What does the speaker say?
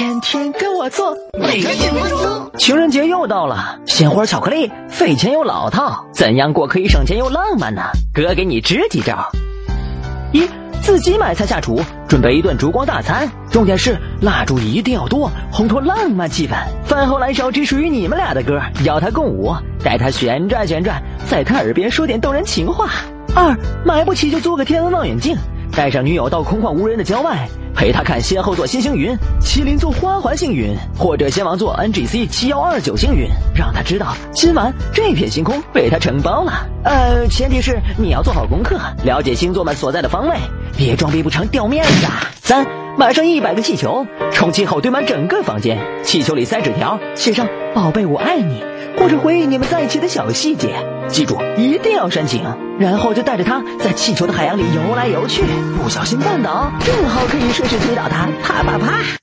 天天跟我做，每个节目中。情人节又到了，鲜花巧克力费钱又老套，怎样过可以省钱又浪漫呢？哥给你支几招。一，自己买菜下厨，准备一顿烛光大餐，重点是蜡烛一定要多，烘托浪漫气氛。饭后来首只属于你们俩的歌，邀他共舞，带他旋转旋转，在他耳边说点动人情话。二，买不起就租个天文望远镜，带上女友到空旷无人的郊外。陪她看仙后座新星云，麒麟座花环星云，或者仙王座 NGC 七幺二九星云，让她知道今晚这片星空被她承包了。呃，前提是你要做好功课，了解星座们所在的方位，别装逼不成掉面子。三，买上一百个气球，充气后堆满整个房间，气球里塞纸条，写上“宝贝我爱你”，或者回忆你们在一起的小细节。记住，一定要申请，然后就带着他在气球的海洋里游来游去，不小心绊倒，正好可以顺势推倒他，啪啪啪。